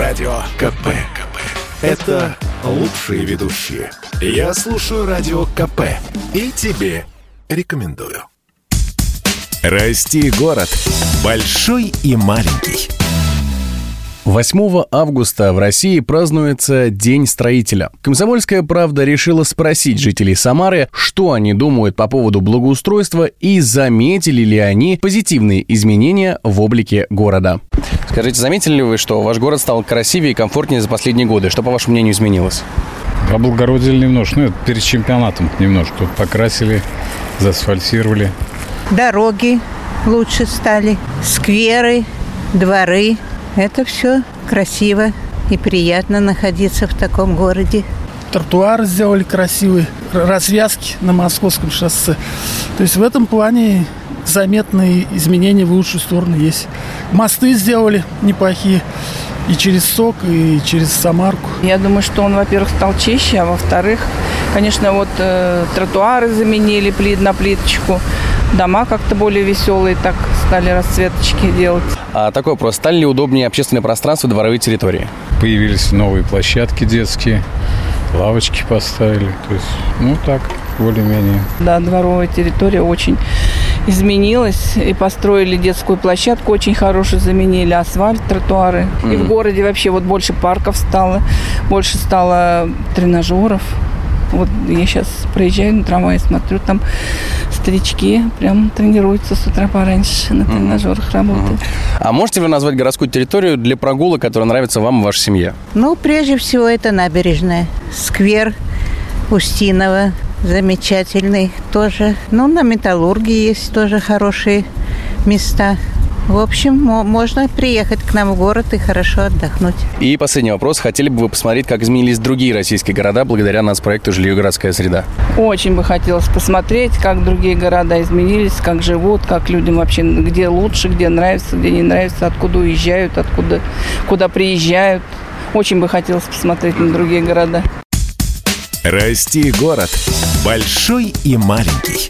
Радио КП. КП. Это лучшие ведущие. Я слушаю Радио КП. И тебе рекомендую. Расти город. Большой и маленький. 8 августа в России празднуется День строителя. Комсомольская правда решила спросить жителей Самары, что они думают по поводу благоустройства и заметили ли они позитивные изменения в облике города. Скажите, заметили ли вы, что ваш город стал красивее и комфортнее за последние годы? Что, по вашему мнению, изменилось? Облагородили немножко, ну, это перед чемпионатом немножко. Покрасили, заасфальтировали. Дороги лучше стали, скверы, дворы – это все красиво и приятно находиться в таком городе. Тротуары сделали красивые, развязки на московском шоссе. То есть в этом плане заметные изменения в лучшую сторону есть. Мосты сделали неплохие и через СОК, и через Самарку. Я думаю, что он, во-первых, стал чище, а во-вторых, конечно, вот э, тротуары заменили плит на плиточку, дома как-то более веселые, так стали расцветочки делать. А такой вопрос. Стали ли удобнее общественное пространство дворовые территории? Появились новые площадки детские, лавочки поставили. То есть, ну так, более-менее. Да, дворовая территория очень изменилась. И построили детскую площадку очень хорошую, заменили асфальт, тротуары. Mm-hmm. И в городе вообще вот больше парков стало, больше стало тренажеров. Вот я сейчас проезжаю на трамвае, смотрю, там старички прям тренируются с утра пораньше, на тренажерах работают. А можете вы назвать городскую территорию для прогулок, которая нравится вам и вашей семье? Ну, прежде всего, это набережная. Сквер Устинова, замечательный тоже. Ну, на Металлургии есть тоже хорошие места. В общем, можно приехать к нам в город и хорошо отдохнуть. И последний вопрос. Хотели бы вы посмотреть, как изменились другие российские города благодаря нас проекту «Жилье городская среда»? Очень бы хотелось посмотреть, как другие города изменились, как живут, как людям вообще, где лучше, где нравится, где не нравится, откуда уезжают, откуда, куда приезжают. Очень бы хотелось посмотреть на другие города. Расти город. Большой и маленький.